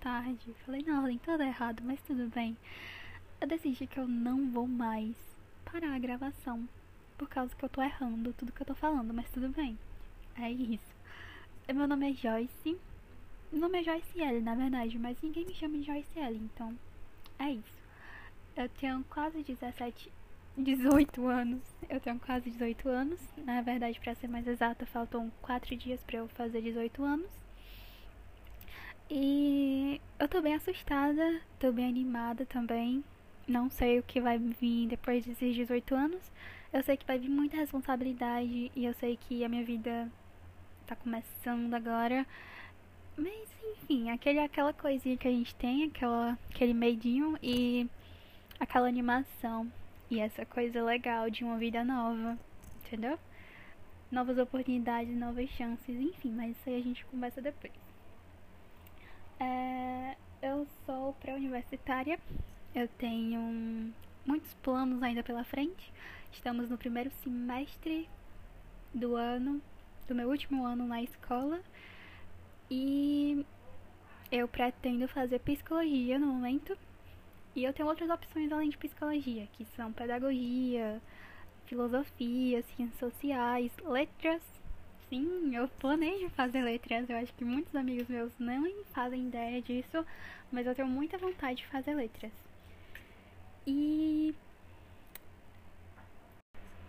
tarde. Falei na ordem toda errado, mas tudo bem. Eu decidi que eu não vou mais parar a gravação. Por causa que eu tô errando tudo que eu tô falando, mas tudo bem. É isso. Meu nome é Joyce. Meu nome é Joyce L, na verdade, mas ninguém me chama de Joyce L, então é isso. Eu tenho quase 17, 18 anos. Eu tenho quase 18 anos. Na verdade, para ser mais exata, faltam 4 dias para eu fazer 18 anos. E eu tô bem assustada, tô bem animada também. Não sei o que vai vir depois desses 18 anos. Eu sei que vai vir muita responsabilidade e eu sei que a minha vida tá começando agora. Mas enfim, aquele, aquela coisinha que a gente tem, aquela, aquele medinho e aquela animação. E essa coisa legal de uma vida nova, entendeu? Novas oportunidades, novas chances, enfim, mas isso aí a gente conversa depois. É, eu sou pré-universitária, eu tenho muitos planos ainda pela frente. Estamos no primeiro semestre do ano, do meu último ano na escola. E eu pretendo fazer psicologia no momento. E eu tenho outras opções além de psicologia, que são pedagogia, filosofia, ciências sociais, letras sim, eu planejo fazer letras. Eu acho que muitos amigos meus não fazem ideia disso, mas eu tenho muita vontade de fazer letras. E.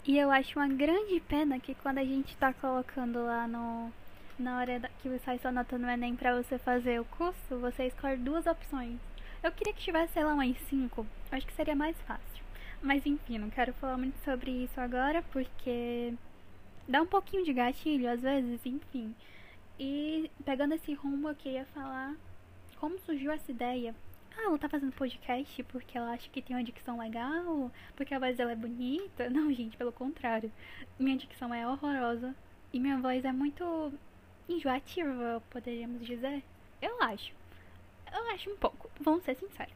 E eu acho uma grande pena que quando a gente tá colocando lá no. Na hora que você está anotando o Enem pra você fazer o curso, você escolhe duas opções. Eu queria que tivesse, sei lá, umas cinco. Acho que seria mais fácil. Mas enfim, não quero falar muito sobre isso agora, porque dá um pouquinho de gatilho às vezes, enfim. E pegando esse rumo, eu queria falar como surgiu essa ideia. Ah, ela tá fazendo podcast porque ela acha que tem uma dicção legal, porque a voz dela é bonita. Não, gente, pelo contrário. Minha dicção é horrorosa e minha voz é muito enjoativa, poderíamos dizer. Eu acho. Eu acho um pouco, vamos ser sinceros.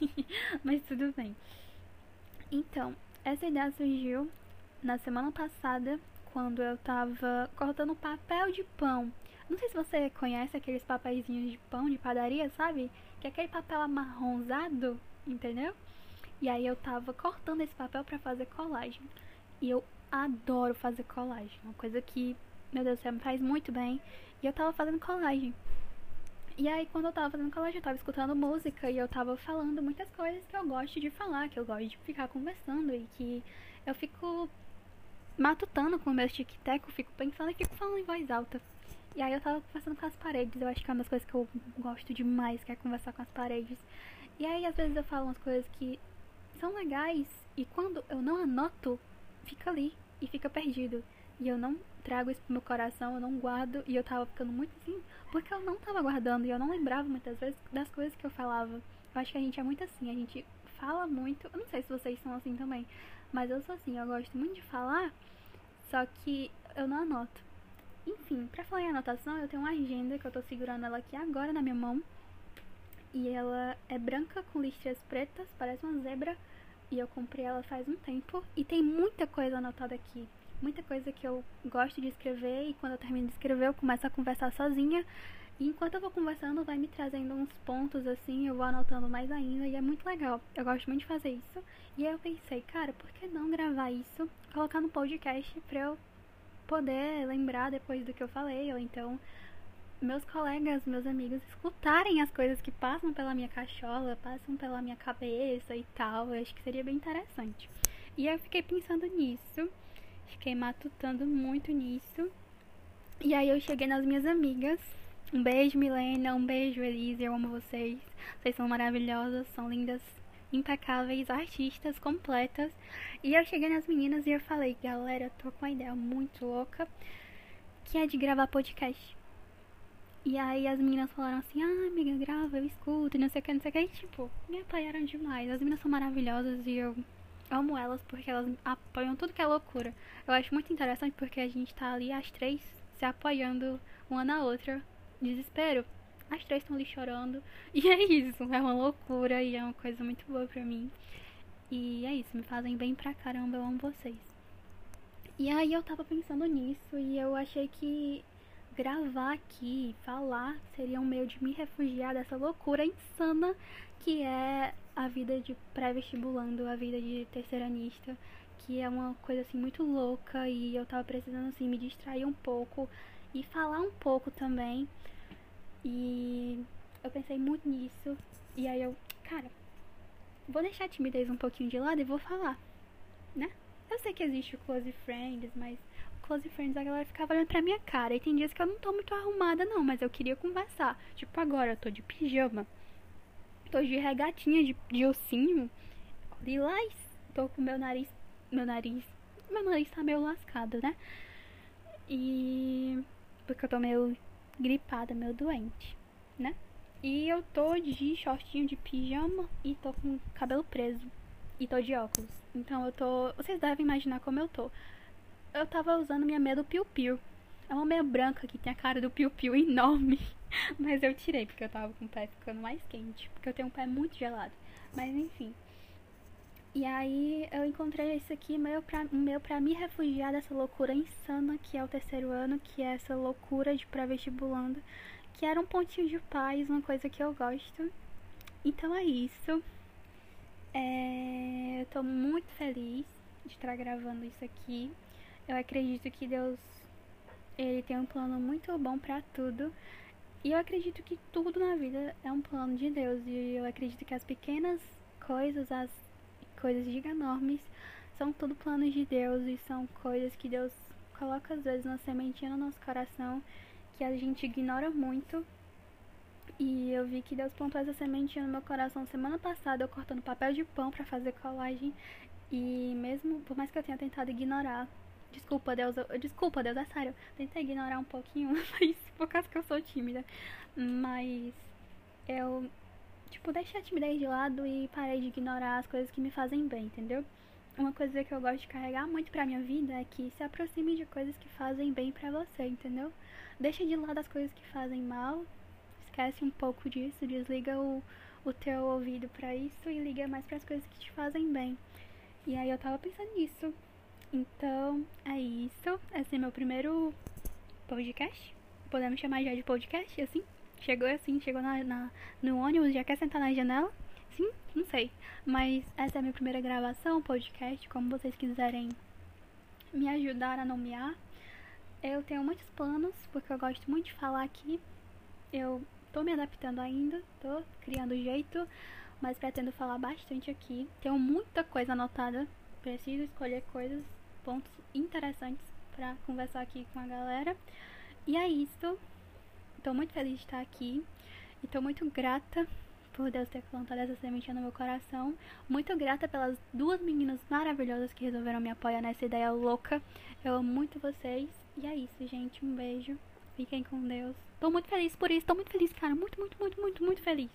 Mas tudo bem. Então, essa ideia surgiu na semana passada quando eu tava cortando papel de pão. Não sei se você conhece aqueles papeizinhos de pão de padaria, sabe? Que é aquele papel amarronzado, entendeu? E aí eu tava cortando esse papel para fazer colagem. E eu adoro fazer colagem, uma coisa que, meu Deus do céu, me faz muito bem. E eu tava fazendo colagem. E aí, quando eu tava fazendo colagem, eu tava escutando música e eu tava falando muitas coisas que eu gosto de falar, que eu gosto de ficar conversando e que eu fico matutando com o meu tic-tac, fico pensando e fico falando em voz alta. E aí eu tava conversando com as paredes, eu acho que é uma das coisas que eu gosto demais, que é conversar com as paredes. E aí às vezes eu falo umas coisas que são legais e quando eu não anoto, fica ali e fica perdido. E eu não trago isso pro meu coração, eu não guardo e eu tava ficando muito assim, porque eu não tava guardando e eu não lembrava muitas vezes das coisas que eu falava. Eu acho que a gente é muito assim, a gente fala muito, eu não sei se vocês são assim também, mas eu sou assim, eu gosto muito de falar, só que eu não anoto. Enfim, pra falar em anotação, eu tenho uma agenda que eu tô segurando ela aqui agora na minha mão. E ela é branca com listras pretas, parece uma zebra. E eu comprei ela faz um tempo. E tem muita coisa anotada aqui. Muita coisa que eu gosto de escrever. E quando eu termino de escrever, eu começo a conversar sozinha. E enquanto eu vou conversando, vai me trazendo uns pontos assim, eu vou anotando mais ainda e é muito legal. Eu gosto muito de fazer isso. E aí eu pensei, cara, por que não gravar isso, colocar no podcast pra eu poder lembrar depois do que eu falei, ou então meus colegas, meus amigos escutarem as coisas que passam pela minha cachola, passam pela minha cabeça e tal. Eu acho que seria bem interessante. E eu fiquei pensando nisso, fiquei matutando muito nisso. E aí eu cheguei nas minhas amigas um beijo, Milena. Um beijo, Elise. Eu amo vocês. Vocês são maravilhosas, são lindas, impecáveis, artistas completas. E eu cheguei nas meninas e eu falei, galera, tô com uma ideia muito louca que é de gravar podcast. E aí as meninas falaram assim, ah, amiga, grava, eu escuto, e não sei o que, não sei o que. E tipo, me apoiaram demais. As meninas são maravilhosas e eu amo elas porque elas apoiam tudo que é loucura. Eu acho muito interessante porque a gente tá ali, as três, se apoiando uma na outra desespero. As três estão ali chorando. E é isso, é uma loucura e é uma coisa muito boa pra mim. E é isso, me fazem bem pra caramba, eu amo vocês. E aí eu tava pensando nisso e eu achei que gravar aqui, falar, seria um meio de me refugiar dessa loucura insana que é a vida de pré-vestibulando, a vida de terceiranista, que é uma coisa assim muito louca e eu tava precisando assim me distrair um pouco e falar um pouco também. E eu pensei muito nisso e aí eu, cara, vou deixar a timidez um pouquinho de lado e vou falar, né? Eu sei que existe o Close Friends, mas o Close Friends a galera ficava olhando pra minha cara. E tem dias que eu não tô muito arrumada, não, mas eu queria conversar. Tipo, agora eu tô de pijama, tô de regatinha de, de ossinho, lilás, tô com meu nariz. Meu nariz. Meu nariz tá meio lascado, né? E. Porque eu tô meio gripada, meio doente, né? E eu tô de shortinho de pijama e tô com cabelo preso. E tô de óculos. Então eu tô. Vocês devem imaginar como eu tô. Eu tava usando minha meia do Piu Piu. É uma meia branca que tem a cara do Piu Piu enorme. Mas eu tirei porque eu tava com o pé ficando mais quente. Porque eu tenho um pé muito gelado. Mas enfim. E aí eu encontrei esse aqui meu pra, meu pra me refugiar dessa loucura insana que é o terceiro ano, que é essa loucura de pré-vestibulando que era um pontinho de paz, uma coisa que eu gosto. Então é isso. É, eu tô muito feliz de estar gravando isso aqui. Eu acredito que Deus ele tem um plano muito bom para tudo. E eu acredito que tudo na vida é um plano de Deus. E eu acredito que as pequenas coisas, as coisas giganormes, são tudo planos de Deus e são coisas que Deus coloca às vezes uma sementinha no nosso coração que a gente ignora muito. E eu vi que Deus plantou essa sementinha no meu coração semana passada, eu cortando papel de pão para fazer colagem. E mesmo, por mais que eu tenha tentado ignorar, desculpa Deus, eu, desculpa Deus, é sério, tentei ignorar um pouquinho, mas por causa que eu sou tímida. Mas eu, tipo, deixei a timidez de lado e parei de ignorar as coisas que me fazem bem, entendeu? Uma coisa que eu gosto de carregar muito pra minha vida é que se aproxime de coisas que fazem bem pra você, entendeu? Deixa de lado as coisas que fazem mal, esquece um pouco disso, desliga o, o teu ouvido pra isso e liga mais para as coisas que te fazem bem. E aí eu tava pensando nisso. Então, é isso. Esse é meu primeiro podcast. Podemos chamar já de podcast, assim? Chegou assim, chegou na, na no ônibus, já quer sentar na janela? Sim, não sei. Mas essa é a minha primeira gravação, podcast, como vocês quiserem me ajudar a nomear. Eu tenho muitos planos, porque eu gosto muito de falar aqui. Eu tô me adaptando ainda, tô criando jeito, mas pretendo falar bastante aqui. Tenho muita coisa anotada, preciso escolher coisas, pontos interessantes para conversar aqui com a galera. E é isso. Tô muito feliz de estar aqui e tô muito grata por Deus ter plantado essa sementinha no meu coração. Muito grata pelas duas meninas maravilhosas que resolveram me apoiar nessa ideia louca. Eu amo muito vocês. E é isso, gente. Um beijo. Fiquem com Deus. Tô muito feliz por isso. Tô muito feliz, cara. Muito, muito, muito, muito, muito feliz.